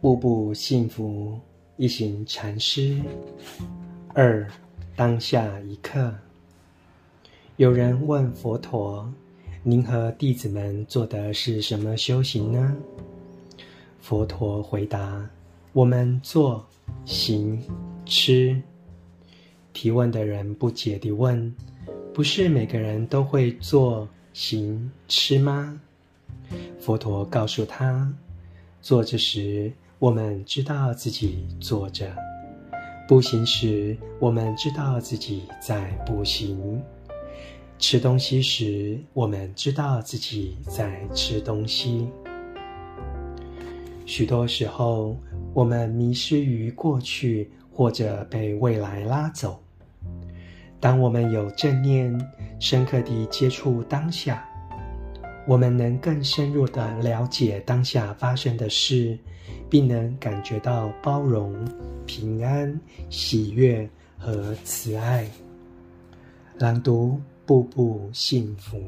步步幸福一行禅师二，当下一刻。有人问佛陀：“您和弟子们做的是什么修行呢？”佛陀回答：“我们做、行、吃。”提问的人不解地问：“不是每个人都会做、行、吃吗？”佛陀告诉他：“坐着时，我们知道自己坐着；步行时，我们知道自己在步行；吃东西时，我们知道自己在吃东西。许多时候，我们迷失于过去，或者被未来拉走。当我们有正念，深刻地接触当下。”我们能更深入的了解当下发生的事，并能感觉到包容、平安、喜悦和慈爱。朗读，步步幸福。